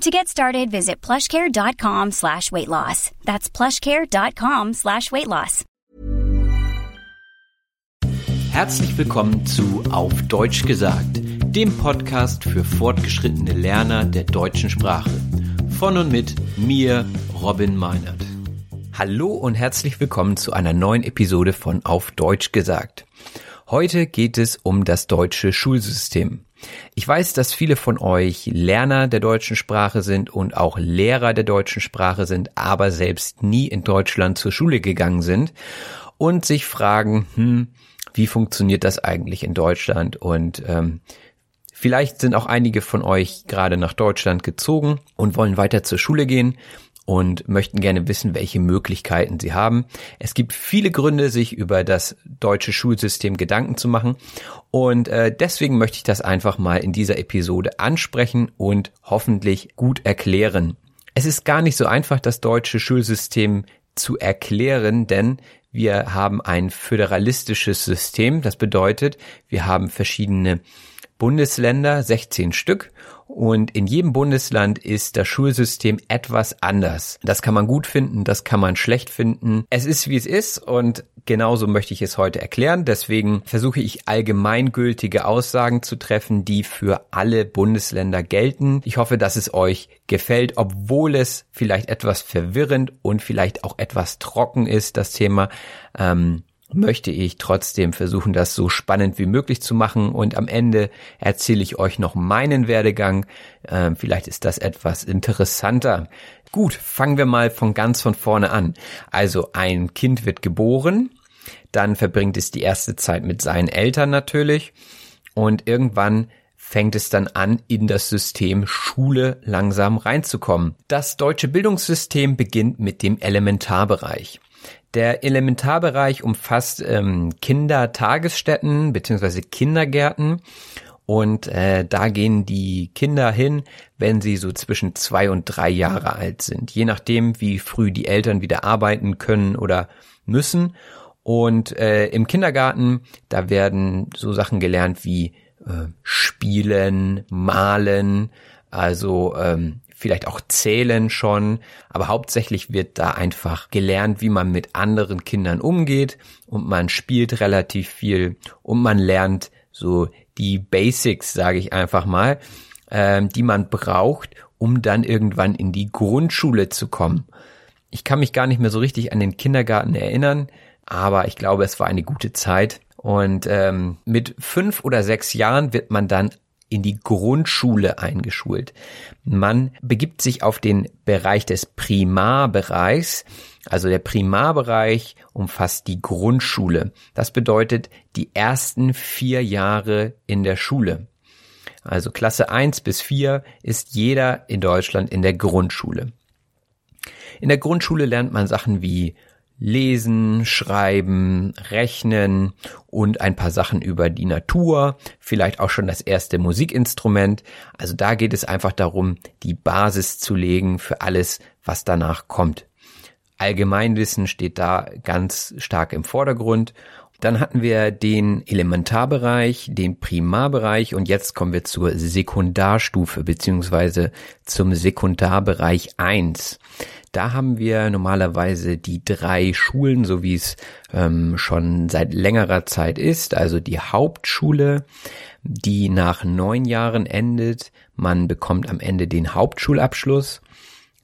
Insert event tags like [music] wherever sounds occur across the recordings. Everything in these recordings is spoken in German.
To get started, visit plushcare.com slash weight loss. That's plushcare.com slash weight loss. Herzlich willkommen zu Auf Deutsch gesagt, dem Podcast für fortgeschrittene Lerner der deutschen Sprache. Von und mit mir, Robin Meinert. Hallo und herzlich willkommen zu einer neuen Episode von Auf Deutsch gesagt. Heute geht es um das deutsche Schulsystem. Ich weiß, dass viele von euch Lerner der deutschen Sprache sind und auch Lehrer der deutschen Sprache sind, aber selbst nie in Deutschland zur Schule gegangen sind und sich fragen, hm, wie funktioniert das eigentlich in Deutschland? Und ähm, vielleicht sind auch einige von euch gerade nach Deutschland gezogen und wollen weiter zur Schule gehen und möchten gerne wissen, welche Möglichkeiten sie haben. Es gibt viele Gründe, sich über das deutsche Schulsystem Gedanken zu machen und äh, deswegen möchte ich das einfach mal in dieser Episode ansprechen und hoffentlich gut erklären. Es ist gar nicht so einfach, das deutsche Schulsystem zu erklären, denn wir haben ein föderalistisches System. Das bedeutet, wir haben verschiedene Bundesländer, 16 Stück, und in jedem Bundesland ist das Schulsystem etwas anders. Das kann man gut finden, das kann man schlecht finden. Es ist, wie es ist und genauso möchte ich es heute erklären. Deswegen versuche ich allgemeingültige Aussagen zu treffen, die für alle Bundesländer gelten. Ich hoffe, dass es euch gefällt, obwohl es vielleicht etwas verwirrend und vielleicht auch etwas trocken ist, das Thema. Ähm, möchte ich trotzdem versuchen, das so spannend wie möglich zu machen und am Ende erzähle ich euch noch meinen Werdegang. Ähm, vielleicht ist das etwas interessanter. Gut, fangen wir mal von ganz von vorne an. Also ein Kind wird geboren, dann verbringt es die erste Zeit mit seinen Eltern natürlich und irgendwann fängt es dann an, in das System Schule langsam reinzukommen. Das deutsche Bildungssystem beginnt mit dem Elementarbereich. Der Elementarbereich umfasst ähm, Kindertagesstätten beziehungsweise Kindergärten. Und äh, da gehen die Kinder hin, wenn sie so zwischen zwei und drei Jahre alt sind, je nachdem, wie früh die Eltern wieder arbeiten können oder müssen. Und äh, im Kindergarten, da werden so Sachen gelernt wie äh, Spielen, Malen, also ähm, vielleicht auch zählen schon, aber hauptsächlich wird da einfach gelernt, wie man mit anderen Kindern umgeht und man spielt relativ viel und man lernt so die Basics, sage ich einfach mal, ähm, die man braucht, um dann irgendwann in die Grundschule zu kommen. Ich kann mich gar nicht mehr so richtig an den Kindergarten erinnern, aber ich glaube, es war eine gute Zeit. Und ähm, mit fünf oder sechs Jahren wird man dann in die Grundschule eingeschult. Man begibt sich auf den Bereich des Primarbereichs. Also der Primarbereich umfasst die Grundschule. Das bedeutet die ersten vier Jahre in der Schule. Also Klasse eins bis vier ist jeder in Deutschland in der Grundschule. In der Grundschule lernt man Sachen wie Lesen, Schreiben, Rechnen und ein paar Sachen über die Natur, vielleicht auch schon das erste Musikinstrument. Also da geht es einfach darum, die Basis zu legen für alles, was danach kommt. Allgemeinwissen steht da ganz stark im Vordergrund Dann hatten wir den Elementarbereich, den Primarbereich und jetzt kommen wir zur Sekundarstufe beziehungsweise zum Sekundarbereich 1. Da haben wir normalerweise die drei Schulen, so wie es ähm, schon seit längerer Zeit ist. Also die Hauptschule, die nach neun Jahren endet. Man bekommt am Ende den Hauptschulabschluss.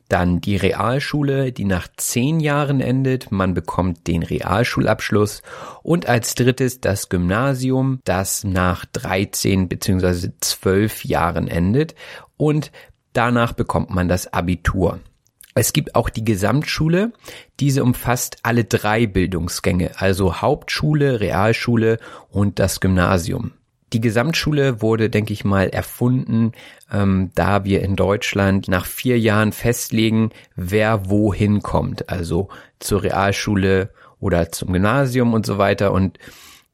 Dann die Realschule, die nach zehn Jahren endet. Man bekommt den Realschulabschluss. Und als drittes das Gymnasium, das nach 13 bzw. 12 Jahren endet. Und danach bekommt man das Abitur. Es gibt auch die Gesamtschule. Diese umfasst alle drei Bildungsgänge, also Hauptschule, Realschule und das Gymnasium. Die Gesamtschule wurde, denke ich mal, erfunden, ähm, da wir in Deutschland nach vier Jahren festlegen, wer wohin kommt, also zur Realschule oder zum Gymnasium und so weiter. Und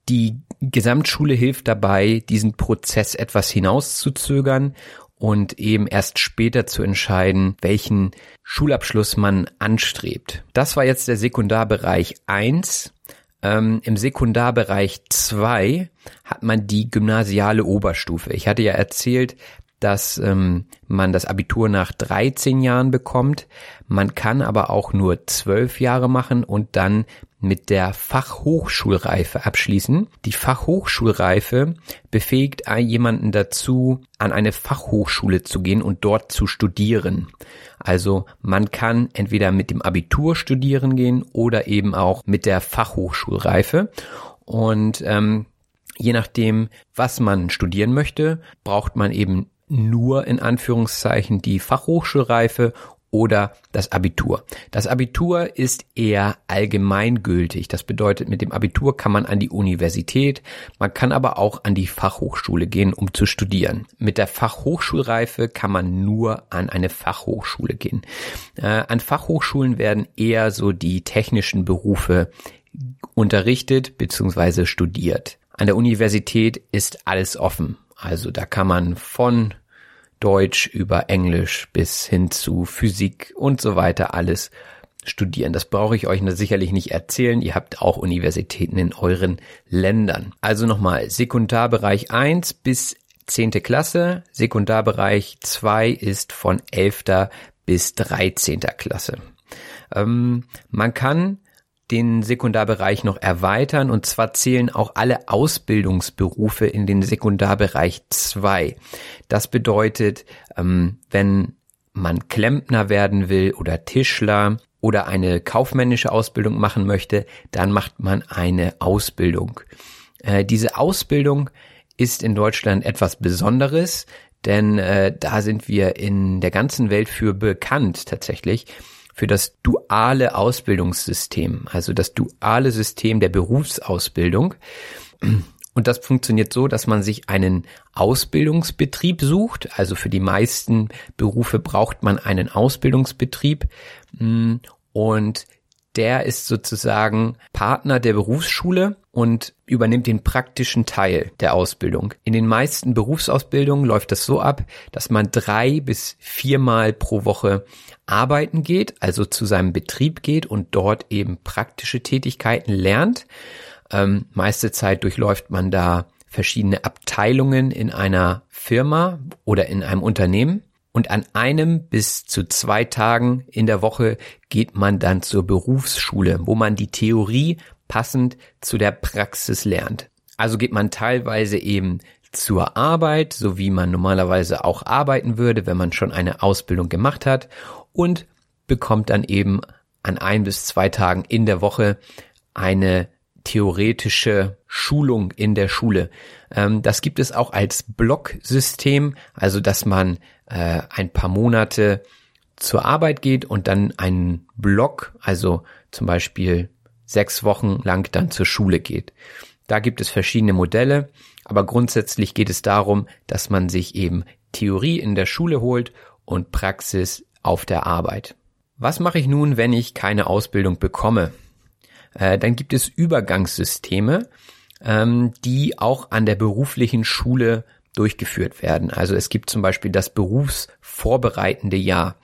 die Gesamtschule hilft dabei, diesen Prozess etwas hinauszuzögern und eben erst später zu entscheiden, welchen Schulabschluss man anstrebt. Das war jetzt der Sekundarbereich 1. Ähm, Im Sekundarbereich 2 hat man die gymnasiale Oberstufe. Ich hatte ja erzählt, dass ähm, man das Abitur nach 13 Jahren bekommt. Man kann aber auch nur 12 Jahre machen und dann mit der Fachhochschulreife abschließen. Die Fachhochschulreife befähigt jemanden dazu, an eine Fachhochschule zu gehen und dort zu studieren. Also man kann entweder mit dem Abitur studieren gehen oder eben auch mit der Fachhochschulreife. Und ähm, je nachdem, was man studieren möchte, braucht man eben nur in Anführungszeichen die Fachhochschulreife oder das Abitur. Das Abitur ist eher allgemeingültig. Das bedeutet, mit dem Abitur kann man an die Universität, man kann aber auch an die Fachhochschule gehen, um zu studieren. Mit der Fachhochschulreife kann man nur an eine Fachhochschule gehen. Äh, an Fachhochschulen werden eher so die technischen Berufe unterrichtet bzw. studiert. An der Universität ist alles offen. Also da kann man von Deutsch über Englisch bis hin zu Physik und so weiter alles studieren. Das brauche ich euch sicherlich nicht erzählen. Ihr habt auch Universitäten in euren Ländern. Also nochmal, Sekundarbereich 1 bis 10. Klasse, Sekundarbereich 2 ist von 11. bis 13. Klasse. Ähm, man kann den Sekundarbereich noch erweitern und zwar zählen auch alle Ausbildungsberufe in den Sekundarbereich 2. Das bedeutet, ähm, wenn man Klempner werden will oder Tischler oder eine kaufmännische Ausbildung machen möchte, dann macht man eine Ausbildung. Äh, diese Ausbildung ist in Deutschland etwas Besonderes, denn äh, da sind wir in der ganzen Welt für bekannt tatsächlich für das duale Ausbildungssystem, also das duale System der Berufsausbildung. Und das funktioniert so, dass man sich einen Ausbildungsbetrieb sucht. Also für die meisten Berufe braucht man einen Ausbildungsbetrieb. Und der ist sozusagen Partner der Berufsschule und übernimmt den praktischen Teil der Ausbildung. In den meisten Berufsausbildungen läuft das so ab, dass man drei bis viermal pro Woche arbeiten geht, also zu seinem Betrieb geht und dort eben praktische Tätigkeiten lernt. Ähm, meiste Zeit durchläuft man da verschiedene Abteilungen in einer Firma oder in einem Unternehmen. Und an einem bis zu zwei Tagen in der Woche geht man dann zur Berufsschule, wo man die Theorie passend zu der Praxis lernt. Also geht man teilweise eben zur Arbeit, so wie man normalerweise auch arbeiten würde, wenn man schon eine Ausbildung gemacht hat und bekommt dann eben an ein bis zwei Tagen in der Woche eine theoretische Schulung in der Schule. Ähm, das gibt es auch als Blocksystem, also dass man äh, ein paar Monate zur Arbeit geht und dann einen Block, also zum Beispiel sechs Wochen lang dann zur Schule geht. Da gibt es verschiedene Modelle, aber grundsätzlich geht es darum, dass man sich eben Theorie in der Schule holt und Praxis auf der Arbeit. Was mache ich nun, wenn ich keine Ausbildung bekomme? Äh, dann gibt es Übergangssysteme, ähm, die auch an der beruflichen Schule durchgeführt werden. Also es gibt zum Beispiel das berufsvorbereitende Jahr.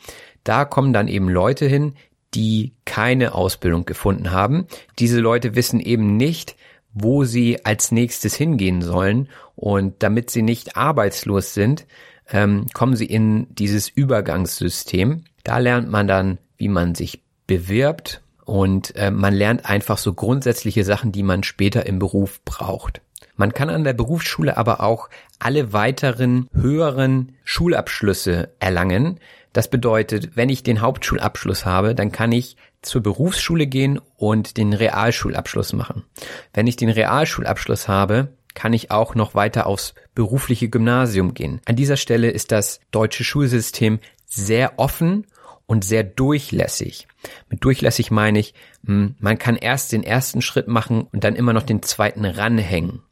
Da kommen dann eben Leute hin, die keine Ausbildung gefunden haben. Diese Leute wissen eben nicht, wo sie als nächstes hingehen sollen. Und damit sie nicht arbeitslos sind, ähm, kommen sie in dieses Übergangssystem. Da lernt man dann, wie man sich bewirbt und äh, man lernt einfach so grundsätzliche Sachen, die man später im Beruf braucht. Man kann an der Berufsschule aber auch alle weiteren höheren Schulabschlüsse erlangen. Das bedeutet, wenn ich den Hauptschulabschluss habe, dann kann ich zur Berufsschule gehen und den Realschulabschluss machen. Wenn ich den Realschulabschluss habe, kann ich auch noch weiter aufs berufliche Gymnasium gehen. An dieser Stelle ist das deutsche Schulsystem sehr offen und sehr durchlässig. Mit durchlässig meine ich, hm, man kann erst den ersten Schritt machen und dann immer noch den zweiten ranhängen.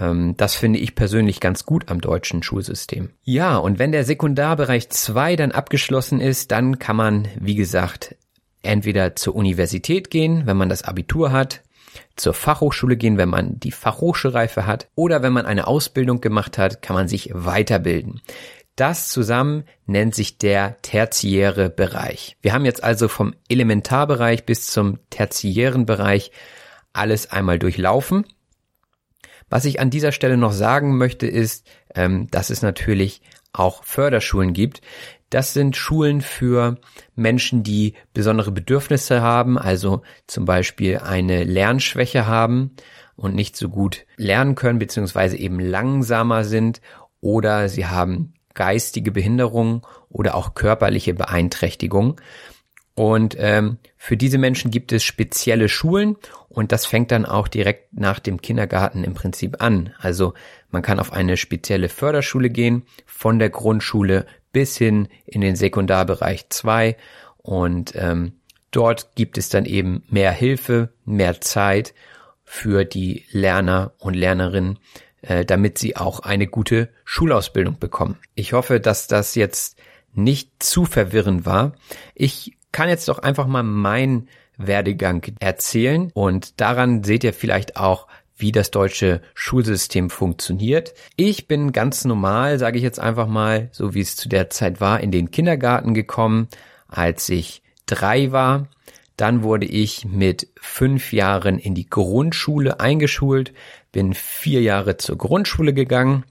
Ähm, das finde ich persönlich ganz gut am deutschen Schulsystem. Ja, und wenn der Sekundarbereich 2 dann abgeschlossen ist, dann kann man, wie gesagt, entweder zur Universität gehen, wenn man das Abitur hat, zur Fachhochschule gehen, wenn man die Fachhochschulreife hat, oder wenn man eine Ausbildung gemacht hat, kann man sich weiterbilden. Das zusammen nennt sich der tertiäre Bereich. Wir haben jetzt also vom Elementarbereich bis zum tertiären Bereich alles einmal durchlaufen. Was ich an dieser Stelle noch sagen möchte, ist, ähm, dass es natürlich auch Förderschulen gibt. Das sind Schulen für Menschen, die besondere Bedürfnisse haben, also zum Beispiel eine Lernschwäche haben und nicht so gut lernen können, beziehungsweise eben langsamer sind oder sie haben geistige Behinderung oder auch körperliche Beeinträchtigung. Und ähm, für diese Menschen gibt es spezielle Schulen und das fängt dann auch direkt nach dem Kindergarten im Prinzip an. Also man kann auf eine spezielle Förderschule gehen, von der Grundschule bis hin in den Sekundarbereich 2 und ähm, dort gibt es dann eben mehr Hilfe, mehr Zeit für die Lerner und Lernerinnen, äh, damit sie auch eine gute Schulausbildung bekommen. Ich hoffe, dass das jetzt nicht zu verwirrend war. Ich kann jetzt doch einfach mal meinen Werdegang erzählen und daran seht ihr vielleicht auch, wie das deutsche Schulsystem funktioniert. Ich bin ganz normal, sage ich jetzt einfach mal, so wie es zu der Zeit war, in den Kindergarten gekommen, als ich drei war. Dann wurde ich mit fünf Jahren in die Grundschule eingeschult, bin vier Jahre zur Grundschule gegangen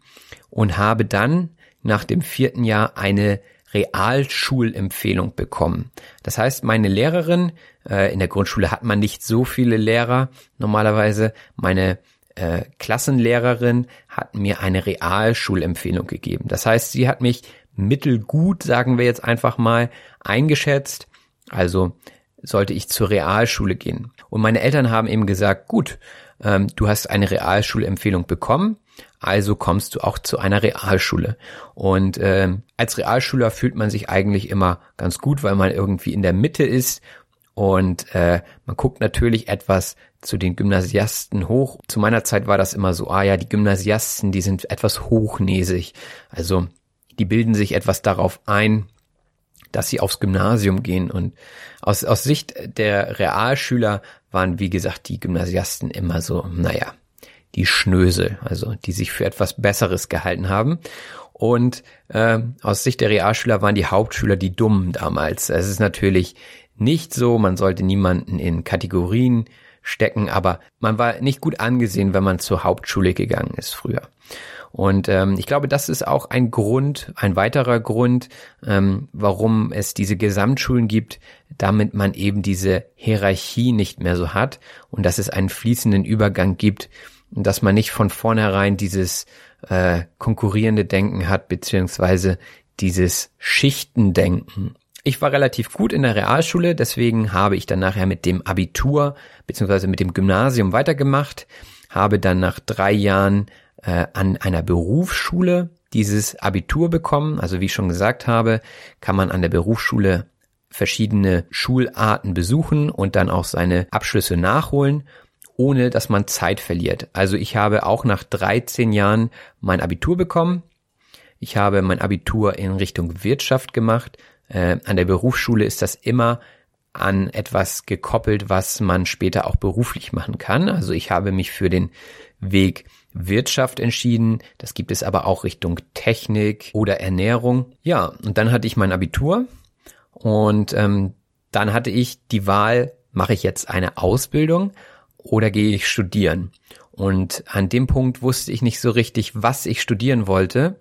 und habe dann nach dem vierten Jahr eine Realschulempfehlung bekommen. Das heißt, meine Lehrerin, äh, in der Grundschule hat man nicht so viele Lehrer normalerweise, meine äh, Klassenlehrerin hat mir eine Realschulempfehlung gegeben. Das heißt, sie hat mich mittelgut, sagen wir jetzt einfach mal, eingeschätzt. Also sollte ich zur Realschule gehen. Und meine Eltern haben eben gesagt, gut, ähm, du hast eine Realschulempfehlung bekommen, also kommst du auch zu einer Realschule. Und äh, als Realschüler fühlt man sich eigentlich immer ganz gut, weil man irgendwie in der Mitte ist und äh, man guckt natürlich etwas zu den Gymnasiasten hoch. Zu meiner Zeit war das immer so, ah ja, die Gymnasiasten, die sind etwas hochnäsig. Also die bilden sich etwas darauf ein, dass sie aufs Gymnasium gehen. Und aus, aus Sicht der Realschüler waren, wie gesagt, die Gymnasiasten immer so, naja, die Schnösel, also die sich für etwas Besseres gehalten haben. Und äh, aus Sicht der Realschüler waren die Hauptschüler die Dummen damals. Es ist natürlich nicht so, man sollte niemanden in Kategorien stecken, aber man war nicht gut angesehen, wenn man zur Hauptschule gegangen ist früher. Und ähm, ich glaube, das ist auch ein Grund, ein weiterer Grund, ähm, warum es diese Gesamtschulen gibt, damit man eben diese Hierarchie nicht mehr so hat und dass es einen fließenden Übergang gibt dass man nicht von vornherein dieses äh, konkurrierende Denken hat, beziehungsweise dieses Schichtendenken. Ich war relativ gut in der Realschule, deswegen habe ich dann nachher mit dem Abitur beziehungsweise mit dem Gymnasium weitergemacht, habe dann nach drei Jahren äh, an einer Berufsschule dieses Abitur bekommen. Also wie ich schon gesagt habe, kann man an der Berufsschule verschiedene Schularten besuchen und dann auch seine Abschlüsse nachholen, ohne dass man Zeit verliert. Also ich habe auch nach 13 Jahren mein Abitur bekommen. Ich habe mein Abitur in Richtung Wirtschaft gemacht. Äh, an der Berufsschule ist das immer an etwas gekoppelt, was man später auch beruflich machen kann. Also ich habe mich für den Weg Wirtschaft entschieden. Das gibt es aber auch Richtung Technik oder Ernährung. Ja, und dann hatte ich mein Abitur und ähm, dann hatte ich die Wahl, mache ich jetzt eine Ausbildung oder gehe ich studieren? Und an dem Punkt wusste ich nicht so richtig, was ich studieren wollte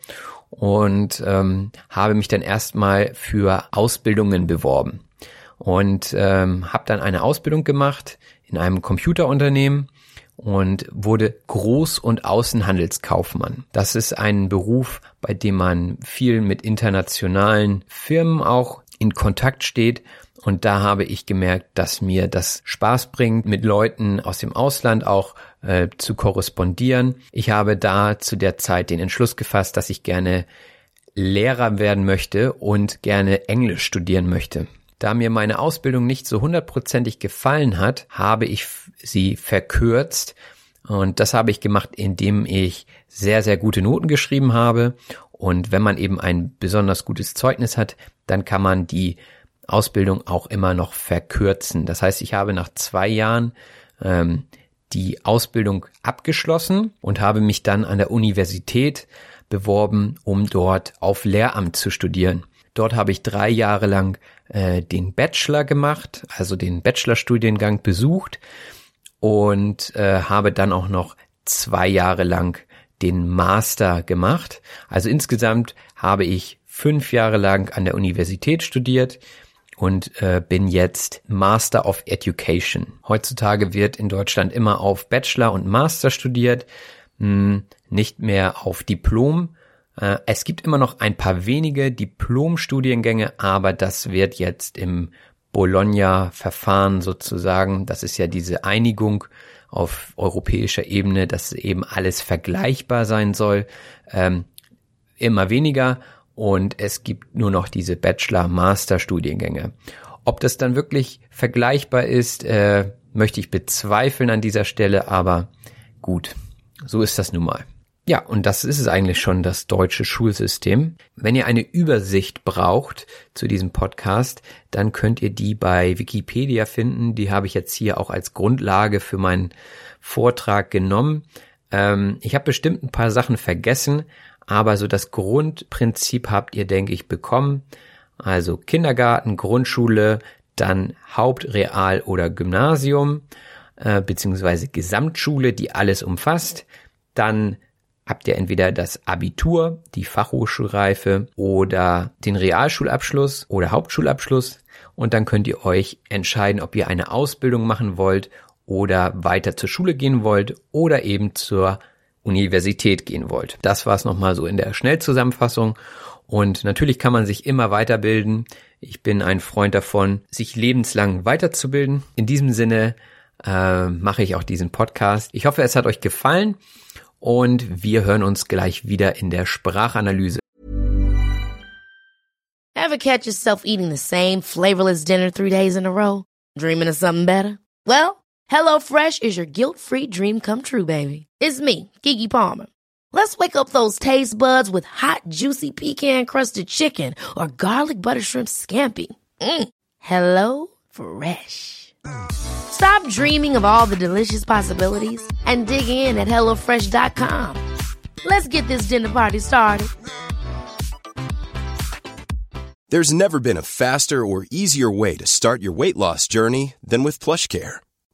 und ähm, habe mich dann erstmal für Ausbildungen beworben und ähm, habe dann eine Ausbildung gemacht in einem Computerunternehmen und wurde Groß- und Außenhandelskaufmann. Das ist ein Beruf, bei dem man viel mit internationalen Firmen auch in Kontakt steht. Und da habe ich gemerkt, dass mir das Spaß bringt, mit Leuten aus dem Ausland auch äh, zu korrespondieren. Ich habe da zu der Zeit den Entschluss gefasst, dass ich gerne Lehrer werden möchte und gerne Englisch studieren möchte. Da mir meine Ausbildung nicht so hundertprozentig gefallen hat, habe ich sie verkürzt und das habe ich gemacht, indem ich sehr, sehr gute Noten geschrieben habe. Und wenn man eben ein besonders gutes Zeugnis hat, dann kann man die Ausbildung auch immer noch verkürzen. Das heißt, ich habe nach zwei Jahren ähm, die Ausbildung abgeschlossen und habe mich dann an der Universität beworben, um dort auf Lehramt zu studieren. Dort habe ich drei Jahre lang äh, den Bachelor gemacht, also den Bachelorstudiengang besucht und äh, habe dann auch noch zwei Jahre lang den Master gemacht. Also insgesamt habe ich fünf Jahre lang an der Universität studiert und äh, bin jetzt Master of Education. Heutzutage wird in Deutschland immer auf Bachelor und Master studiert, mh, hm, nicht mehr auf Diplom. Äh, es gibt immer noch ein paar wenige Diplom-Studiengänge, aber das wird jetzt im Bologna-Verfahren sozusagen, das ist ja diese Einigung auf europäischer Ebene, dass eben alles vergleichbar sein soll, ähm, immer weniger und es gibt nur noch diese Bachelor-Master-Studiengänge. Ob das dann wirklich vergleichbar ist, äh, möchte ich bezweifeln an dieser Stelle, aber gut, so ist das nun mal. Ja, und das ist es eigentlich schon, das deutsche Schulsystem. Wenn ihr eine Übersicht braucht zu diesem Podcast, dann könnt ihr die bei Wikipedia finden. Die habe ich jetzt hier auch als Grundlage für meinen Vortrag genommen. Ähm, ich habe bestimmt ein paar Sachen vergessen, aber so das Grundprinzip habt ihr, denke ich, bekommen. Also Kindergarten, Grundschule, dann Haupt-, Real- oder Gymnasium, äh, beziehungsweise Gesamtschule, die alles umfasst. Dann habt ihr entweder das Abitur, die Fachhochschulreife oder den Realschulabschluss oder Hauptschulabschluss und dann könnt ihr euch entscheiden, ob ihr eine Ausbildung machen wollt oder weiter zur Schule gehen wollt oder eben zur Universität gehen wollt. Das war es nochmal so in der Schnellzusammenfassung. Und natürlich kann man sich immer weiterbilden. Ich bin ein Freund davon, sich lebenslang weiterzubilden. In diesem Sinne äh, mache ich auch diesen Podcast. Ich hoffe, es hat euch gefallen und wir hören uns gleich wieder in der Sprachanalyse. Ever catch yourself eating the same flavorless dinner three days in a row? Dreaming of something better? Well, HelloFresh is your guilt-free dream come true, baby. It's me, Kiki Palmer. Let's wake up those taste buds with hot, juicy pecan-crusted chicken or garlic butter shrimp scampi. Mm. Hello Fresh. Stop dreaming of all the delicious possibilities and dig in at HelloFresh.com. Let's get this dinner party started. There's never been a faster or easier way to start your weight loss journey than with PlushCare.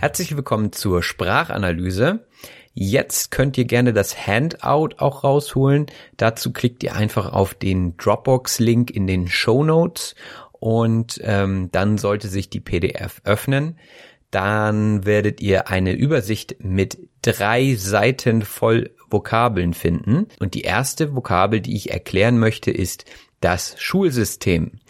Herzlich willkommen zur Sprachanalyse. Jetzt könnt ihr gerne das Handout auch rausholen. Dazu klickt ihr einfach auf den Dropbox-Link in den Show Notes und ähm, dann sollte sich die PDF öffnen. Dann werdet ihr eine Übersicht mit drei Seiten voll Vokabeln finden. Und die erste Vokabel, die ich erklären möchte, ist das Schulsystem.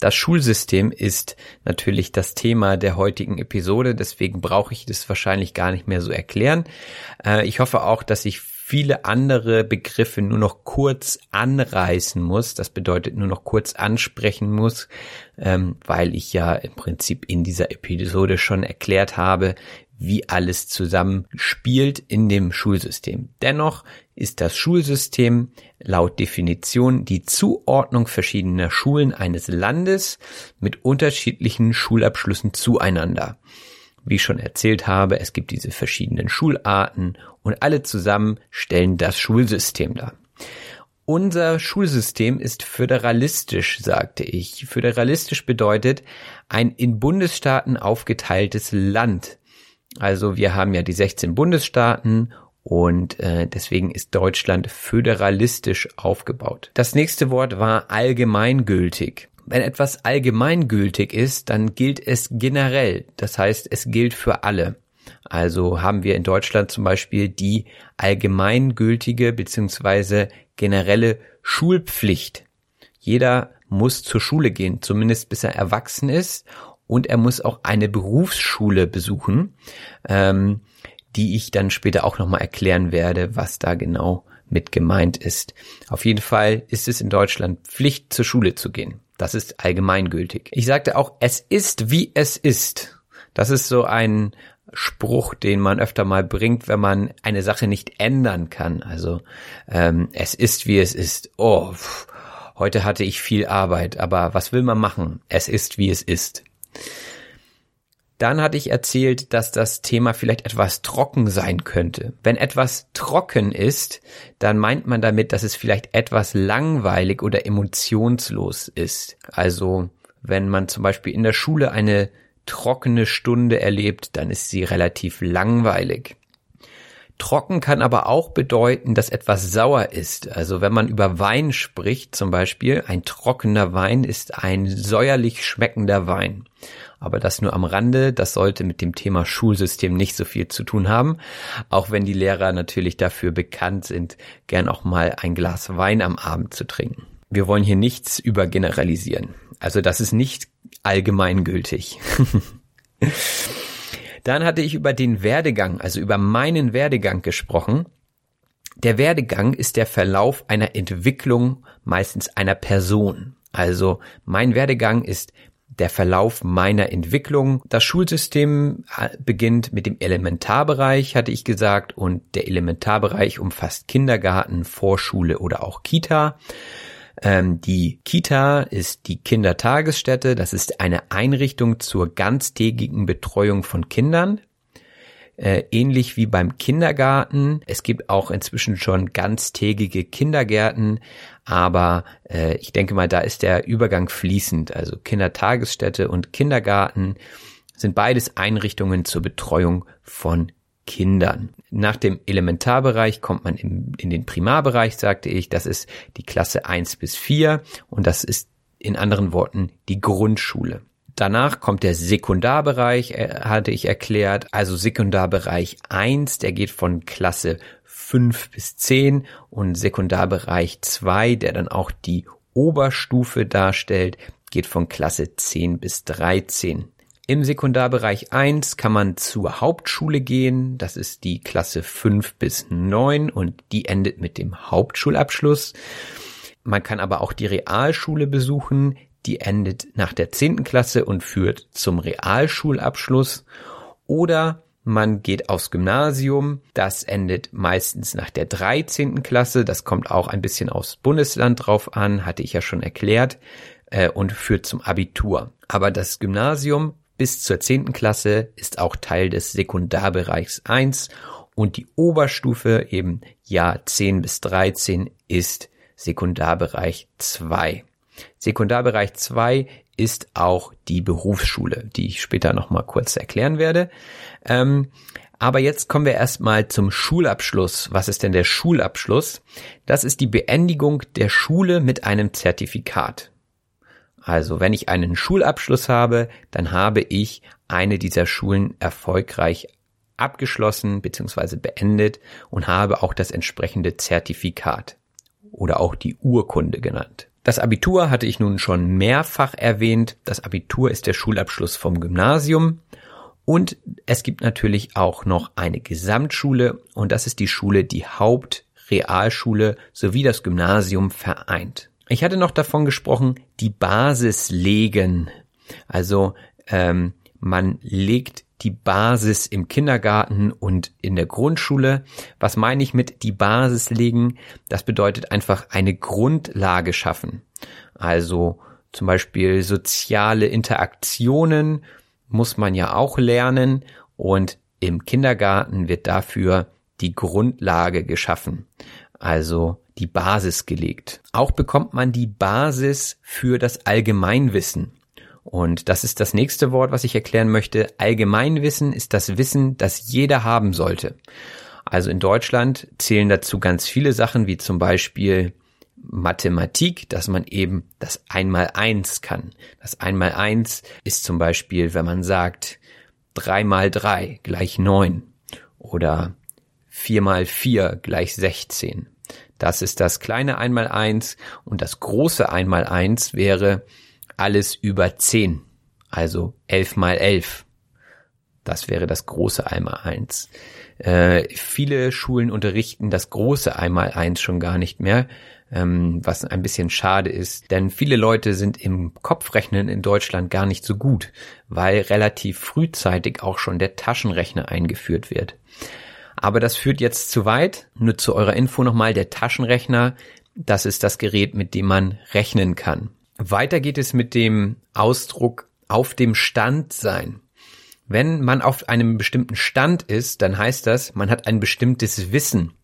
Das Schulsystem ist natürlich das Thema der heutigen Episode, deswegen brauche ich das wahrscheinlich gar nicht mehr so erklären. Äh, ich hoffe auch, dass ich viele andere Begriffe nur noch kurz anreißen muss. Das bedeutet nur noch kurz ansprechen muss, ähm, weil ich ja im Prinzip in dieser Episode schon erklärt habe, wie alles zusammenspielt in dem Schulsystem. Dennoch ist das Schulsystem laut Definition die Zuordnung verschiedener Schulen eines Landes mit unterschiedlichen Schulabschlüssen zueinander. Wie ich schon erzählt habe, es gibt diese verschiedenen Schularten und alle zusammen stellen das Schulsystem dar. Unser Schulsystem ist föderalistisch, sagte ich. Föderalistisch bedeutet ein in Bundesstaaten aufgeteiltes Land. Also wir haben ja die 16 Bundesstaaten und äh, deswegen ist Deutschland föderalistisch aufgebaut. Das nächste Wort war allgemeingültig. Wenn etwas allgemeingültig ist, dann gilt es generell. Das heißt, es gilt für alle. Also haben wir in Deutschland zum Beispiel die allgemeingültige beziehungsweise generelle Schulpflicht. Jeder muss zur Schule gehen, zumindest bis er erwachsen ist und er muss auch eine Berufsschule besuchen, ähm, die ich dann später auch nochmal erklären werde, was da genau mit gemeint ist. Auf jeden Fall ist es in Deutschland Pflicht, zur Schule zu gehen. Das ist allgemeingültig. Ich sagte auch, es ist wie es ist. Das ist so ein Spruch, den man öfter mal bringt, wenn man eine Sache nicht ändern kann. Also ähm, es ist wie es ist. Oh, pff, heute hatte ich viel Arbeit, aber was will man machen? Es ist wie es ist. Dann hatte ich erzählt, dass das Thema vielleicht etwas trocken sein könnte. Wenn etwas trocken ist, dann meint man damit, dass es vielleicht etwas langweilig oder emotionslos ist. Also wenn man zum Beispiel in der Schule eine trockene Stunde erlebt, dann ist sie relativ langweilig. Trocken kann aber auch bedeuten, dass etwas sauer ist. Also wenn man über Wein spricht, zum Beispiel, ein trockener Wein ist ein säuerlich schmeckender Wein. Aber das nur am Rande, das sollte mit dem Thema Schulsystem nicht so viel zu tun haben, auch wenn die Lehrer natürlich dafür bekannt sind, gern auch mal ein Glas Wein am Abend zu trinken. Wir wollen hier nichts übergeneralisieren. Also das ist nicht allgemeingültig. [laughs] Dann hatte ich über den Werdegang, also über meinen Werdegang gesprochen. Der Werdegang ist der Verlauf einer Entwicklung, meistens einer Person. Also mein Werdegang ist der Verlauf meiner Entwicklung. Das Schulsystem äh, beginnt mit dem Elementarbereich, hatte ich gesagt, und der Elementarbereich umfasst Kindergarten, Vorschule oder auch Kita. Ähm, die Kita ist die Kindertagesstätte. Das ist eine Einrichtung zur ganztägigen Betreuung von Kindern. Äh, ähnlich wie beim Kindergarten. Es gibt auch inzwischen schon ganztägige Kindergärten, aber äh, ich denke mal, da ist der Übergang fließend. Also Kindertagesstätte und Kindergarten sind beides Einrichtungen zur Betreuung von Kindern. Nach dem Elementarbereich kommt man in, in den Primarbereich, sagte ich. Das ist die Klasse 1 bis 4 und das ist in anderen Worten die Grundschule. Danach kommt der Sekundarbereich, äh, hatte ich erklärt. Also Sekundarbereich 1, der geht von Klasse 5 bis 10 und Sekundarbereich 2, der dann auch die Oberstufe darstellt, geht von Klasse 10 bis 13. Im Sekundarbereich 1 kann man zur Hauptschule gehen. Das ist die Klasse 5 bis 9 und die endet mit dem Hauptschulabschluss. Man kann aber auch die Realschule besuchen. Die endet nach der 10. Klasse und führt zum Realschulabschluss. Oder man geht aufs Gymnasium. Das endet meistens nach der 13. Klasse. Das kommt auch ein bisschen aufs Bundesland drauf an, hatte ich ja schon erklärt, äh, und führt zum Abitur. Aber das Gymnasium bis zur zehnten Klasse ist auch Teil des Sekundarbereichs 1 und die Oberstufe eben Jahr 10 bis 13 ist Sekundarbereich 2. Sekundarbereich 2 ist auch die Berufsschule, die ich später nochmal kurz erklären werde. Ähm, aber jetzt kommen wir erstmal zum Schulabschluss. Was ist denn der Schulabschluss? Das ist die Beendigung der Schule mit einem Zertifikat. Also wenn ich einen Schulabschluss habe, dann habe ich eine dieser Schulen erfolgreich abgeschlossen bzw. beendet und habe auch das entsprechende Zertifikat oder auch die Urkunde genannt. Das Abitur hatte ich nun schon mehrfach erwähnt. Das Abitur ist der Schulabschluss vom Gymnasium Und es gibt natürlich auch noch eine Gesamtschule und das ist die Schule, die Hauptrealschule sowie das Gymnasium vereint. Ich hatte noch davon gesprochen, die Basis legen. Also ähm, man legt die Basis im Kindergarten und in der Grundschule. Was meine ich mit die Basis legen? Das bedeutet einfach eine Grundlage schaffen. Also zum Beispiel soziale Interaktionen muss man ja auch lernen und im Kindergarten wird dafür die Grundlage geschaffen. Also die Basis gelegt. Auch bekommt man die Basis für das Allgemeinwissen. Und das ist das nächste Wort, was ich erklären möchte. Allgemeinwissen ist das Wissen, das jeder haben sollte. Also in Deutschland zählen dazu ganz viele Sachen, wie zum Beispiel Mathematik, dass man eben das Einmaleins kann. Das Einmaleins ist zum Beispiel, wenn man sagt, drei mal drei gleich neun oder vier mal vier gleich sechzehn. Das ist das kleine Einmaleins und das große Einmaleins wäre alles über zehn, also elf mal elf. Das wäre das große Einmaleins. Äh, viele Schulen unterrichten das große Einmaleins schon gar nicht mehr, ähm, was ein bisschen schade ist, denn viele Leute sind im Kopfrechnen in Deutschland gar nicht so gut, weil relativ frühzeitig auch schon der Taschenrechner eingeführt wird. Aber das führt jetzt zu weit. Nur zu eurer Info nochmal, der Taschenrechner, das ist das Gerät, mit dem man rechnen kann. Weiter geht es mit dem Ausdruck auf dem Stand sein. Wenn man auf einem bestimmten Stand ist, dann heißt das, man hat ein bestimmtes Wissen.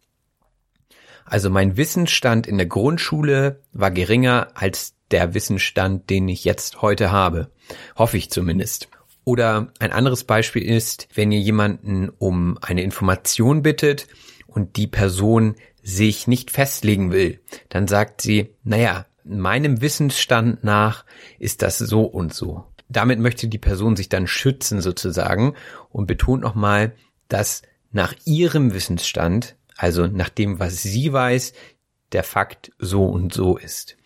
Also mein Wissensstand in der Grundschule war geringer als der Wissensstand, den ich jetzt heute habe. Hoffe ich zumindest. Oder ein anderes Beispiel ist, wenn ihr jemanden um eine Information bittet und die Person sich nicht festlegen will, dann sagt sie, naja, meinem Wissensstand nach ist das so und so. Damit möchte die Person sich dann schützen sozusagen und betont nochmal, dass nach ihrem Wissensstand also nach dem, was sie weiß, der Fakt so und so ist.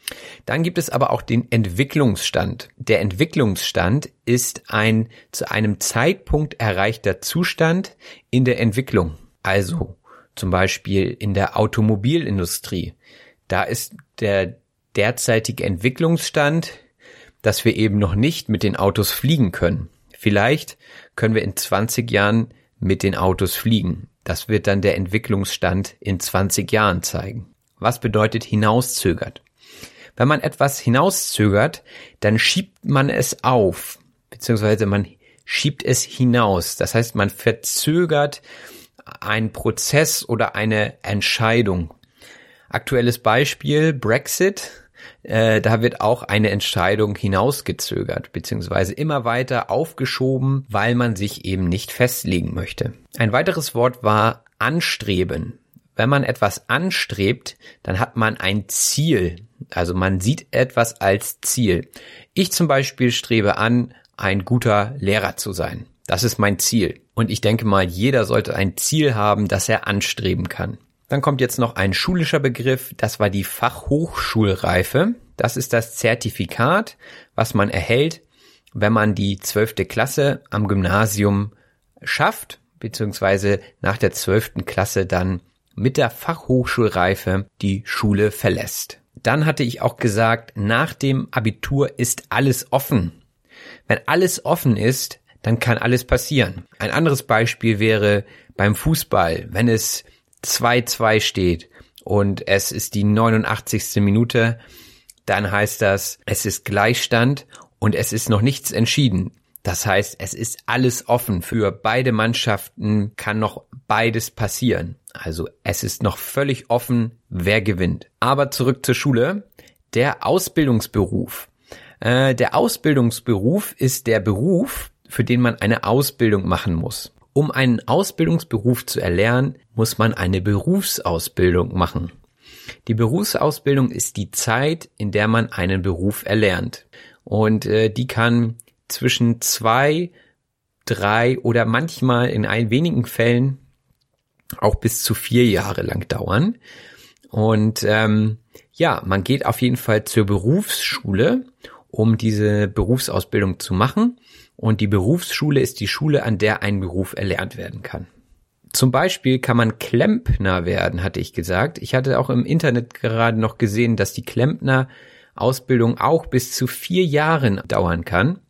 Dann gibt es aber auch den Entwicklungsstand. Der Entwicklungsstand ist ein zu einem Zeitpunkt erreichter Zustand in der Entwicklung. Also zum Beispiel in der Automobilindustrie. Da ist der derzeitige Entwicklungsstand, dass wir eben noch nicht mit den Autos fliegen können. Vielleicht können wir in 20 Jahren mit den Autos fliegen. Das wird dann der Entwicklungsstand in 20 Jahren zeigen. Was bedeutet hinauszögert? Wenn man etwas hinauszögert, dann schiebt man es auf, beziehungsweise man schiebt es hinaus. Das heißt, man verzögert einen Prozess oder eine Entscheidung. Aktuelles Beispiel Brexit. Äh, da wird auch eine Entscheidung hinausgezögert, beziehungsweise immer weiter aufgeschoben, weil man sich eben nicht festlegen möchte. Ein weiteres Wort war anstreben. Wenn man etwas anstrebt, dann hat man ein Ziel. Also man sieht etwas als Ziel. Ich zum Beispiel strebe an, ein guter Lehrer zu sein. Das ist mein Ziel. Und ich denke mal, jeder sollte ein Ziel haben, das er anstreben kann. Dann kommt jetzt noch ein schulischer Begriff, das war die Fachhochschulreife. Das ist das Zertifikat, was man erhält, wenn man die zwölfte Klasse am Gymnasium schafft, beziehungsweise nach der zwölften Klasse dann mit der Fachhochschulreife die Schule verlässt. Dann hatte ich auch gesagt, nach dem Abitur ist alles offen. Wenn alles offen ist, dann kann alles passieren. Ein anderes Beispiel wäre beim Fußball, wenn es 2-2 steht und es ist die 89. Minute, dann heißt das, es ist Gleichstand und es ist noch nichts entschieden. Das heißt, es ist alles offen. Für beide Mannschaften kann noch beides passieren. Also es ist noch völlig offen, wer gewinnt. Aber zurück zur Schule. Der Ausbildungsberuf. Äh, der Ausbildungsberuf ist der Beruf, für den man eine Ausbildung machen muss. Um einen Ausbildungsberuf zu erlernen, muss man eine Berufsausbildung machen. Die Berufsausbildung ist die Zeit, in der man einen Beruf erlernt. Und äh, die kann zwischen zwei, drei oder manchmal in ein wenigen Fällen auch bis zu vier Jahre lang dauern. Und ähm, ja, man geht auf jeden Fall zur Berufsschule, um diese Berufsausbildung zu machen. Und die Berufsschule ist die Schule, an der ein Beruf erlernt werden kann. Zum Beispiel kann man Klempner werden, hatte ich gesagt. Ich hatte auch im Internet gerade noch gesehen, dass die Klempner Ausbildung auch bis zu vier Jahren dauern kann.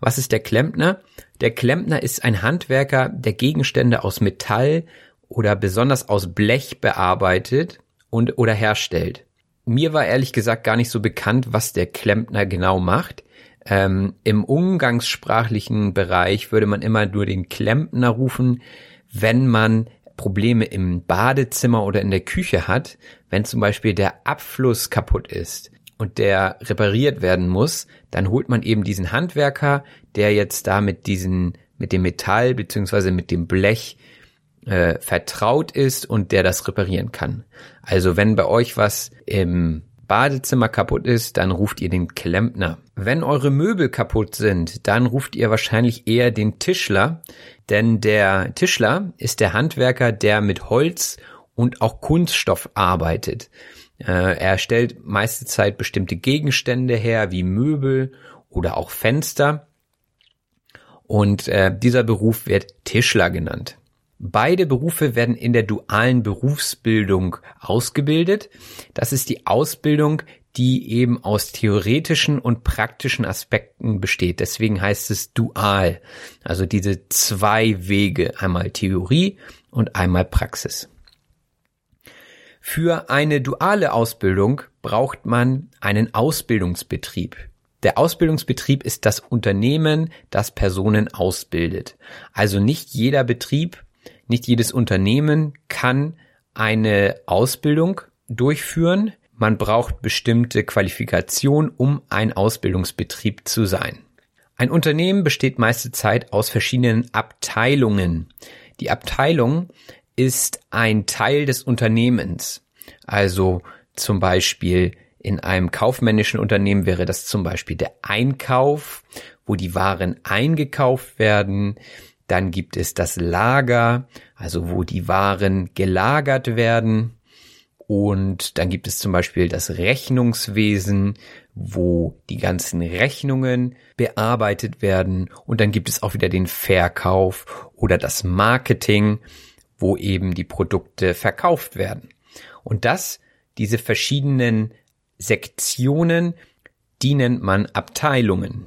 Was ist der Klempner? Der Klempner ist ein Handwerker, der Gegenstände aus Metall oder besonders aus Blech bearbeitet und oder herstellt. Mir war ehrlich gesagt gar nicht so bekannt, was der Klempner genau macht. Ähm, Im umgangssprachlichen Bereich würde man immer nur den Klempner rufen, wenn man Probleme im Badezimmer oder in der Küche hat, wenn zum Beispiel der Abfluss kaputt ist und der repariert werden muss, dann holt man eben diesen Handwerker, der jetzt da mit diesen, mit dem Metall beziehungsweise mit dem Blech äh, vertraut ist und der das reparieren kann. Also wenn bei euch was im Badezimmer kaputt ist, dann ruft ihr den Klempner. Wenn eure Möbel kaputt sind, dann ruft ihr wahrscheinlich eher den Tischler, denn der Tischler ist der Handwerker, der mit Holz und auch Kunststoff arbeitet. Äh, er stellt meiste Zeit bestimmte Gegenstände her, wie Möbel oder auch Fenster. Und äh, dieser Beruf wird Tischler genannt. Beide Berufe werden in der dualen Berufsbildung ausgebildet. Das ist die Ausbildung, die eben aus theoretischen und praktischen Aspekten besteht. Deswegen heißt es dual. Also diese zwei Wege, einmal Theorie und einmal Praxis. Für eine duale Ausbildung braucht man einen Ausbildungsbetrieb. Der Ausbildungsbetrieb ist das Unternehmen, das Personen ausbildet. Also nicht jeder Betrieb, nicht jedes Unternehmen kann eine Ausbildung durchführen. Man braucht bestimmte Qualifikation, um ein Ausbildungsbetrieb zu sein. Ein Unternehmen besteht meiste Zeit aus verschiedenen Abteilungen. Die Abteilung ist ein Teil des Unternehmens. Also zum Beispiel in einem kaufmännischen Unternehmen wäre das zum Beispiel der Einkauf, wo die Waren eingekauft werden. Dann gibt es das Lager, also wo die Waren gelagert werden. Und dann gibt es zum Beispiel das Rechnungswesen, wo die ganzen Rechnungen bearbeitet werden. Und dann gibt es auch wieder den Verkauf oder das Marketing, wo eben die Produkte verkauft werden. Und das, diese verschiedenen Sektionen, die nennt man Abteilungen.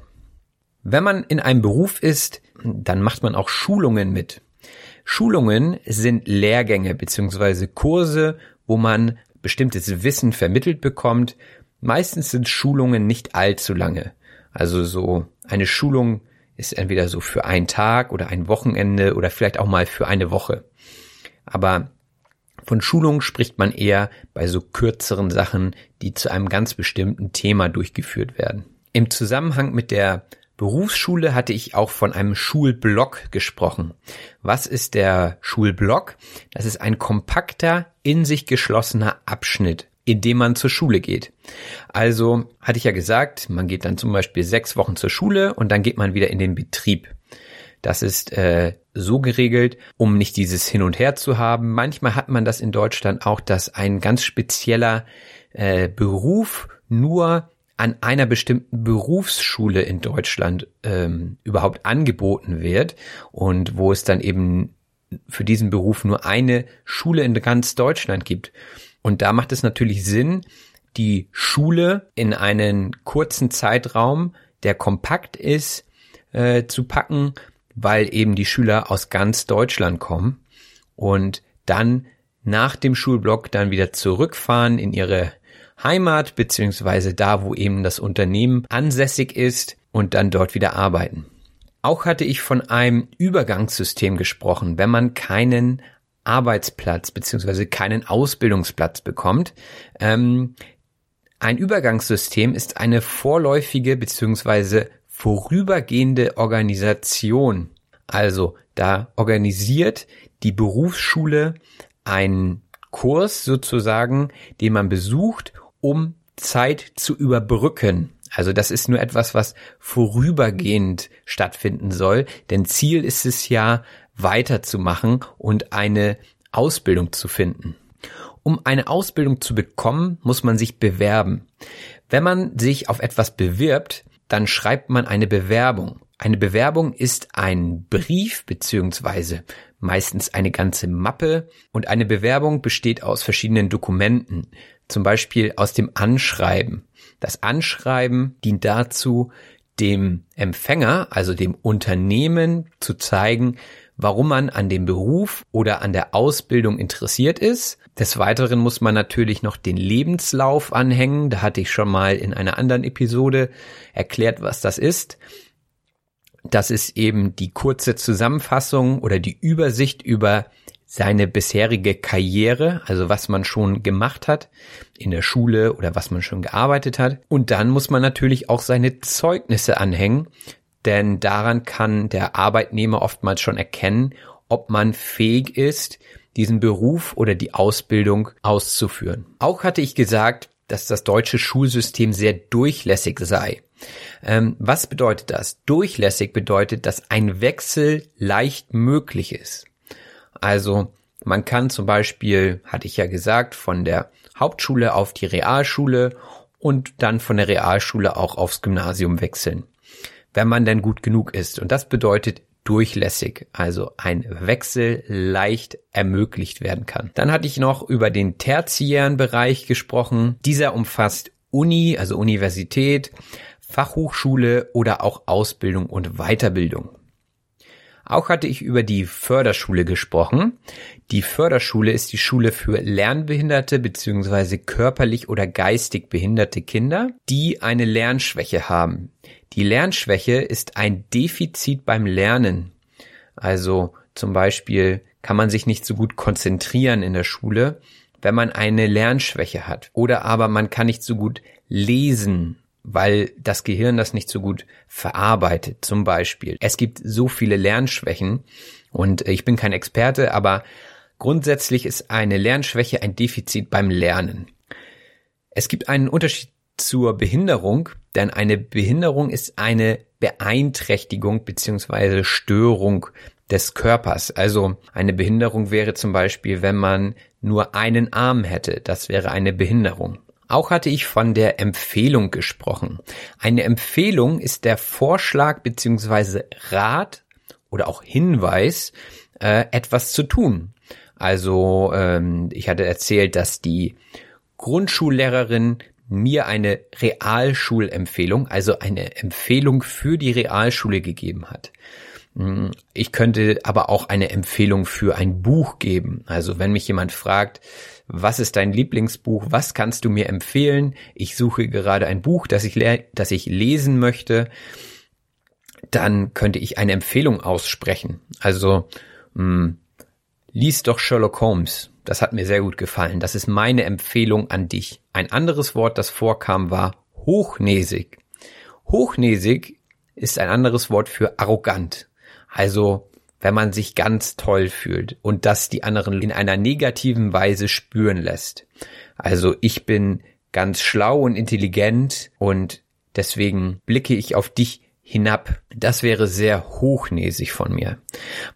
Wenn man in einem Beruf ist, dann macht man auch Schulungen mit. Schulungen sind Lehrgänge beziehungsweise Kurse, wo man bestimmtes Wissen vermittelt bekommt. Meistens sind Schulungen nicht allzu lange. Also so eine Schulung ist entweder so für einen Tag oder ein Wochenende oder vielleicht auch mal für eine Woche. Aber von Schulung spricht man eher bei so kürzeren Sachen, die zu einem ganz bestimmten Thema durchgeführt werden. Im Zusammenhang mit der Berufsschule hatte ich auch von einem Schulblock gesprochen. Was ist der Schulblock? Das ist ein kompakter, in sich geschlossener Abschnitt, in dem man zur Schule geht. Also hatte ich ja gesagt, man geht dann zum Beispiel sechs Wochen zur Schule und dann geht man wieder in den Betrieb. Das ist äh, so geregelt, um nicht dieses Hin und Her zu haben. Manchmal hat man das in Deutschland auch, dass ein ganz spezieller äh, Beruf nur an einer bestimmten Berufsschule in Deutschland ähm, überhaupt angeboten wird und wo es dann eben für diesen Beruf nur eine Schule in ganz Deutschland gibt. Und da macht es natürlich Sinn, die Schule in einen kurzen Zeitraum, der kompakt ist, äh, zu packen, weil eben die Schüler aus ganz Deutschland kommen und dann nach dem Schulblock dann wieder zurückfahren in ihre Heimat beziehungsweise da, wo eben das Unternehmen ansässig ist und dann dort wieder arbeiten. Auch hatte ich von einem Übergangssystem gesprochen, wenn man keinen Arbeitsplatz beziehungsweise keinen Ausbildungsplatz bekommt. Ähm, ein Übergangssystem ist eine vorläufige beziehungsweise vorübergehende Organisation. Also da organisiert die Berufsschule einen Kurs sozusagen, den man besucht, um Zeit zu überbrücken. Also das ist nur etwas, was vorübergehend stattfinden soll, denn Ziel ist es ja, weiterzumachen und eine Ausbildung zu finden. Um eine Ausbildung zu bekommen, muss man sich bewerben. Wenn man sich auf etwas bewirbt, dann schreibt man eine Bewerbung. Eine Bewerbung ist ein Brief beziehungsweise meistens eine ganze Mappe und eine Bewerbung besteht aus verschiedenen Dokumenten, zum Beispiel aus dem Anschreiben. Das Anschreiben dient dazu, dem Empfänger, also dem Unternehmen, zu zeigen, warum man an dem Beruf oder an der Ausbildung interessiert ist. Des Weiteren muss man natürlich noch den Lebenslauf anhängen. Da hatte ich schon mal in einer anderen Episode erklärt, was das ist. Das ist eben die kurze Zusammenfassung oder die Übersicht über seine bisherige Karriere, also was man schon gemacht hat in der Schule oder was man schon gearbeitet hat. Und dann muss man natürlich auch seine Zeugnisse anhängen, denn daran kann der Arbeitnehmer oftmals schon erkennen, ob man fähig ist, diesen Beruf oder die Ausbildung auszuführen. Auch hatte ich gesagt, dass das deutsche Schulsystem sehr durchlässig sei. Ähm, was bedeutet das? Durchlässig bedeutet, dass ein Wechsel leicht möglich ist. Also man kann zum Beispiel, hatte ich ja gesagt, von der Hauptschule auf die Realschule und dann von der Realschule auch aufs Gymnasium wechseln, wenn man denn gut genug ist. Und das bedeutet durchlässig, also ein Wechsel leicht ermöglicht werden kann. Dann hatte ich noch über den tertiären Bereich gesprochen. Dieser umfasst Uni, also Universität, Fachhochschule oder auch Ausbildung und Weiterbildung. Auch hatte ich über die Förderschule gesprochen. Die Förderschule ist die Schule für lernbehinderte bzw. körperlich oder geistig behinderte Kinder, die eine Lernschwäche haben. Die Lernschwäche ist ein Defizit beim Lernen. Also zum Beispiel kann man sich nicht so gut konzentrieren in der Schule, wenn man eine Lernschwäche hat. Oder aber man kann nicht so gut lesen weil das Gehirn das nicht so gut verarbeitet. Zum Beispiel. Es gibt so viele Lernschwächen und ich bin kein Experte, aber grundsätzlich ist eine Lernschwäche ein Defizit beim Lernen. Es gibt einen Unterschied zur Behinderung, denn eine Behinderung ist eine Beeinträchtigung beziehungsweise Störung des Körpers. Also eine Behinderung wäre zum Beispiel, wenn man nur einen Arm hätte. Das wäre eine Behinderung. Auch hatte ich von der Empfehlung gesprochen. Eine Empfehlung ist der Vorschlag beziehungsweise Rat oder auch Hinweis, äh, etwas zu tun. Also ähm, ich hatte erzählt, dass die Grundschullehrerin mir eine Realschulempfehlung, also eine Empfehlung für die Realschule gegeben hat. Hm, ich könnte aber auch eine Empfehlung für ein Buch geben. Also wenn mich jemand fragt, was ist dein Lieblingsbuch? Was kannst du mir empfehlen? Ich suche gerade ein Buch, das ich, das ich lesen möchte. Dann könnte ich eine Empfehlung aussprechen. Also, mh, hm, lies doch Sherlock Holmes. Das hat mir sehr gut gefallen. Das ist meine Empfehlung an dich. Ein anderes Wort, das vorkam, war hochnäsig. Hochnäsig ist ein anderes Wort für arrogant. Also wenn man sich ganz toll fühlt und das die anderen in einer negativen Weise spüren lässt. Also ich bin ganz schlau und intelligent und deswegen blicke ich auf dich hinab. Das wäre sehr hochnäsig von mir.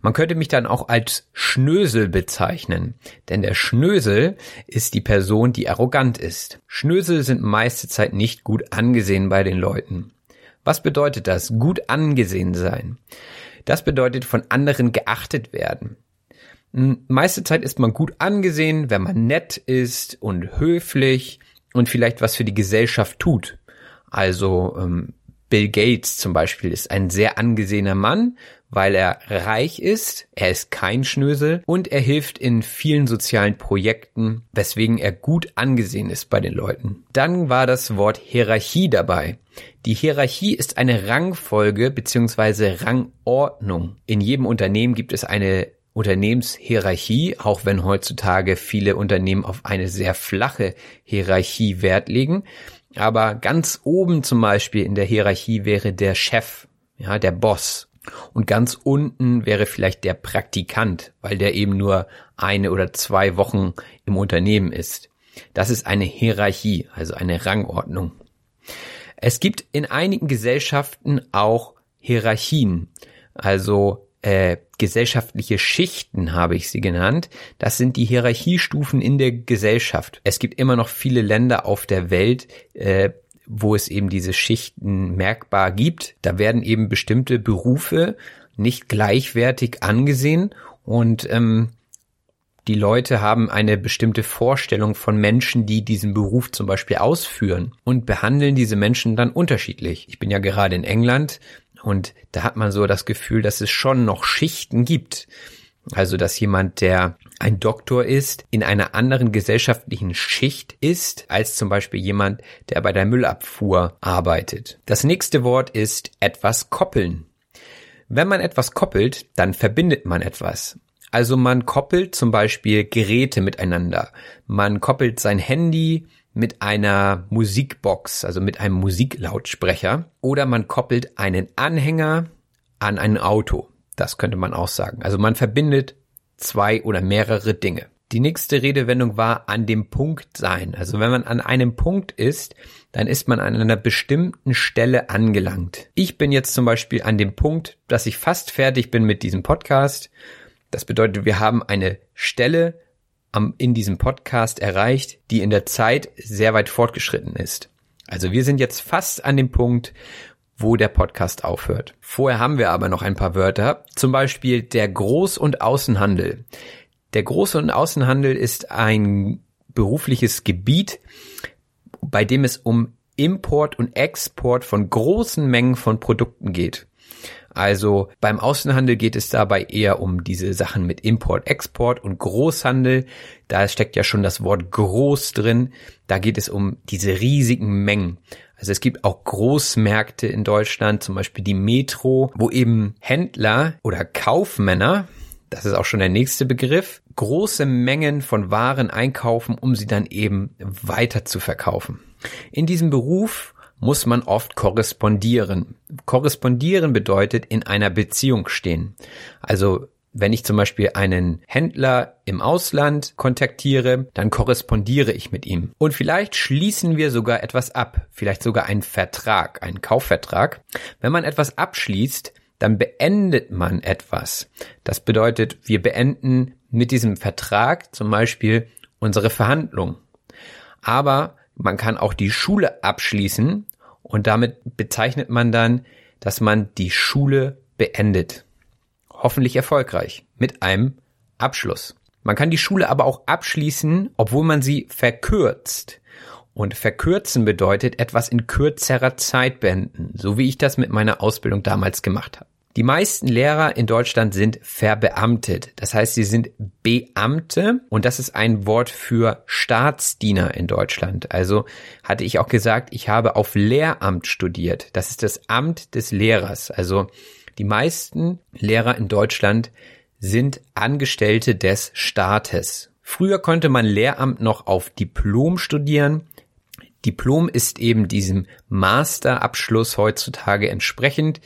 Man könnte mich dann auch als Schnösel bezeichnen, denn der Schnösel ist die Person, die arrogant ist. Schnösel sind meiste Zeit nicht gut angesehen bei den Leuten. Was bedeutet das? Gut angesehen sein. Das bedeutet von anderen geachtet werden. Meiste Zeit ist man gut angesehen, wenn man nett ist und höflich und vielleicht was für die Gesellschaft tut. Also ähm, Bill Gates zum Beispiel ist ein sehr angesehener Mann, weil er reich ist, er ist kein Schnösel und er hilft in vielen sozialen Projekten, weswegen er gut angesehen ist bei den Leuten. Dann war das Wort Hierarchie dabei. Die Hierarchie ist eine Rangfolge bzw. Rangordnung. In jedem Unternehmen gibt es eine Unternehmenshierarchie, auch wenn heutzutage viele Unternehmen auf eine sehr flache Hierarchie Wert legen. Aber ganz oben zum Beispiel in der Hierarchie wäre der Chef, ja, der Boss. Und ganz unten wäre vielleicht der Praktikant, weil der eben nur eine oder zwei Wochen im Unternehmen ist. Das ist eine Hierarchie, also eine Rangordnung. Es gibt in einigen Gesellschaften auch Hierarchien, also äh, gesellschaftliche Schichten habe ich sie genannt. Das sind die Hierarchiestufen in der Gesellschaft. Es gibt immer noch viele Länder auf der Welt, äh, wo es eben diese Schichten merkbar gibt, da werden eben bestimmte Berufe nicht gleichwertig angesehen und ähm, die Leute haben eine bestimmte Vorstellung von Menschen, die diesen Beruf zum Beispiel ausführen und behandeln diese Menschen dann unterschiedlich. Ich bin ja gerade in England und da hat man so das Gefühl, dass es schon noch Schichten gibt. Also, dass jemand, der ein Doktor ist, in einer anderen gesellschaftlichen Schicht ist, als zum Beispiel jemand, der bei der Müllabfuhr arbeitet. Das nächste Wort ist etwas koppeln. Wenn man etwas koppelt, dann verbindet man etwas. Also man koppelt zum Beispiel Geräte miteinander. Man koppelt sein Handy mit einer Musikbox, also mit einem Musiklautsprecher. Oder man koppelt einen Anhänger an ein Auto. Das könnte man auch sagen. Also man verbindet zwei oder mehrere Dinge. Die nächste Redewendung war an dem Punkt sein. Also wenn man an einem Punkt ist, dann ist man an einer bestimmten Stelle angelangt. Ich bin jetzt zum Beispiel an dem Punkt, dass ich fast fertig bin mit diesem Podcast. Das bedeutet, wir haben eine Stelle am, in diesem Podcast erreicht, die in der Zeit sehr weit fortgeschritten ist. Also wir sind jetzt fast an dem Punkt, wo der Podcast aufhört. Vorher haben wir aber noch ein paar Wörter, zum Beispiel der Groß- und Außenhandel. Der Groß- und Außenhandel ist ein berufliches Gebiet, bei dem es um Import und Export von großen Mengen von Produkten geht. Also beim Außenhandel geht es dabei eher um diese Sachen mit Import, Export und Großhandel. Da steckt ja schon das Wort groß drin. Da geht es um diese riesigen Mengen. Also es gibt auch Großmärkte in Deutschland, zum Beispiel die Metro, wo eben Händler oder Kaufmänner, das ist auch schon der nächste Begriff, große Mengen von Waren einkaufen, um sie dann eben weiter zu verkaufen. In diesem Beruf muss man oft korrespondieren. Korrespondieren bedeutet in einer Beziehung stehen. Also wenn ich zum Beispiel einen Händler im Ausland kontaktiere, dann korrespondiere ich mit ihm. Und vielleicht schließen wir sogar etwas ab, vielleicht sogar einen Vertrag, einen Kaufvertrag. Wenn man etwas abschließt, dann beendet man etwas. Das bedeutet, wir beenden mit diesem Vertrag zum Beispiel unsere Verhandlung. Aber man kann auch die Schule abschließen und damit bezeichnet man dann, dass man die Schule beendet. Hoffentlich erfolgreich mit einem Abschluss. Man kann die Schule aber auch abschließen, obwohl man sie verkürzt. Und verkürzen bedeutet etwas in kürzerer Zeit beenden, so wie ich das mit meiner Ausbildung damals gemacht habe. Die meisten Lehrer in Deutschland sind verbeamtet. Das heißt, sie sind Beamte und das ist ein Wort für Staatsdiener in Deutschland. Also hatte ich auch gesagt, ich habe auf Lehramt studiert. Das ist das Amt des Lehrers. Also die meisten Lehrer in Deutschland sind Angestellte des Staates. Früher konnte man Lehramt noch auf Diplom studieren. Diplom ist eben diesem Masterabschluss heutzutage entsprechend.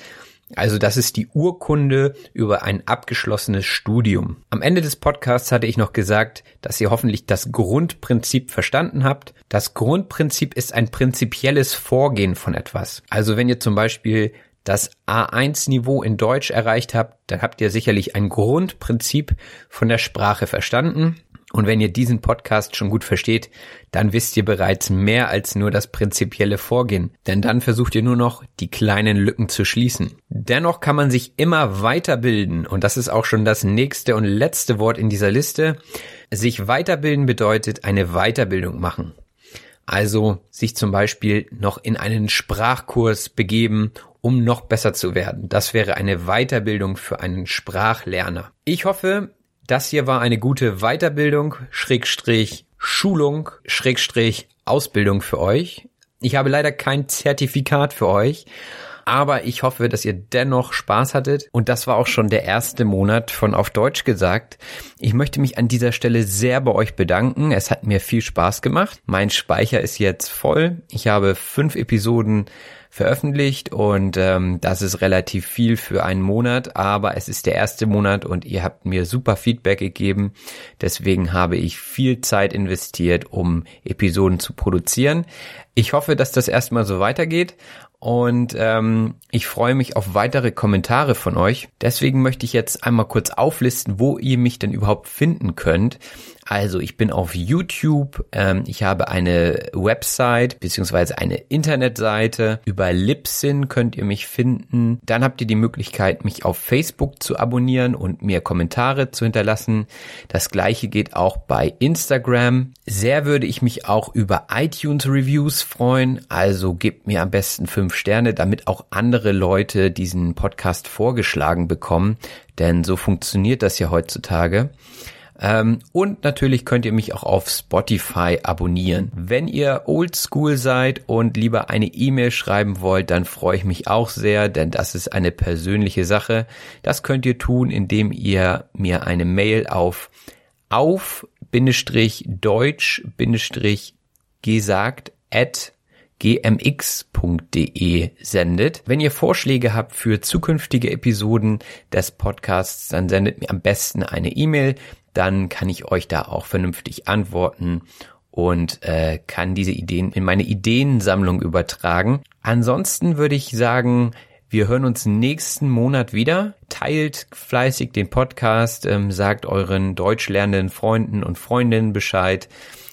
Also das ist die Urkunde über ein abgeschlossenes Studium. Am Ende des Podcasts hatte ich noch gesagt, dass ihr hoffentlich das Grundprinzip verstanden habt. Das Grundprinzip ist ein prinzipielles Vorgehen von etwas. Also wenn ihr zum Beispiel das A1-Niveau in Deutsch erreicht habt, dann habt ihr sicherlich ein Grundprinzip von der Sprache verstanden. Und wenn ihr diesen Podcast schon gut versteht, dann wisst ihr bereits mehr als nur das prinzipielle Vorgehen, denn dann versucht ihr nur noch, die kleinen Lücken zu schließen. Dennoch kann man sich immer weiterbilden und das ist auch schon das nächste und letzte Wort in dieser Liste. Sich weiterbilden bedeutet eine Weiterbildung machen. Also sich zum Beispiel noch in einen Sprachkurs begeben, um noch besser zu werden. Das wäre eine Weiterbildung für einen Sprachlerner. Ich hoffe, das hier war eine gute Weiterbildung, Schrägstrich Schulung, Schrägstrich Ausbildung für euch. Ich habe leider kein Zertifikat für euch, aber ich hoffe, dass ihr dennoch Spaß hattet. Und das war auch schon der erste Monat von Auf Deutsch gesagt. Ich möchte mich an dieser Stelle sehr bei euch bedanken. Es hat mir viel Spaß gemacht. Mein Speicher ist jetzt voll. Ich habe fünf Episoden veröffentlicht und ähm, das ist relativ viel für einen Monat, aber es ist der erste Monat und ihr habt mir super Feedback gegeben. Deswegen habe ich viel Zeit investiert, um Episoden zu produzieren. Ich hoffe, dass das erstmal so weitergeht und ähm, ich freue mich auf weitere Kommentare von euch. Deswegen möchte ich jetzt einmal kurz auflisten, wo ihr mich denn überhaupt finden könnt. Also ich bin auf YouTube, ähm, ich habe eine Website beziehungsweise eine Internetseite. Über Libsyn könnt ihr mich finden. Dann habt ihr die Möglichkeit, mich auf Facebook zu abonnieren und mir Kommentare zu hinterlassen. Das gleiche geht auch bei Instagram. Sehr würde ich mich auch über iTunes Reviews freuen. Also gebt mir am besten fünf Sterne, damit auch andere Leute diesen Podcast vorgeschlagen bekommen. Denn so funktioniert das ja heutzutage. Ähm, und natürlich könnt ihr mich auch auf Spotify abonnieren. Wenn ihr oldschool seid und lieber eine E-Mail schreiben wollt, dann freue ich mich auch sehr, denn das ist eine persönliche Sache. Das könnt ihr tun, indem ihr mir eine Mail auf auf-deutsch-gesagt at gmx.de sendet. Wenn ihr Vorschläge habt für zukünftige Episoden des Podcasts, dann sendet mir am besten eine E-Mail dann kann ich euch da auch vernünftig antworten und äh, kann diese Ideen in meine Ideensammlung übertragen. Ansonsten würde ich sagen, wir hören uns nächsten Monat wieder. Teilt fleißig den Podcast, ähm, sagt euren deutsch lernenden Freunden und Freundinnen Bescheid.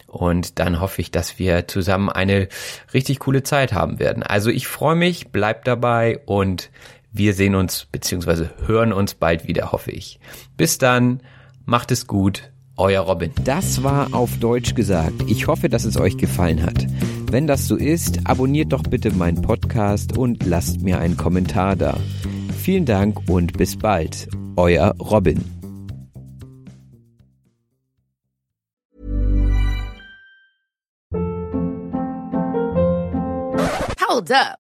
Und dann hoffe ich, dass wir zusammen eine richtig coole Zeit haben werden. Also ich freue mich, bleibt dabei und wir sehen uns bzw. hören uns bald wieder, hoffe ich. Bis dann. Macht es gut, euer Robin. Das war auf Deutsch gesagt. Ich hoffe, dass es euch gefallen hat. Wenn das so ist, abonniert doch bitte meinen Podcast und lasst mir einen Kommentar da. Vielen Dank und bis bald. Euer Robin. Hold up.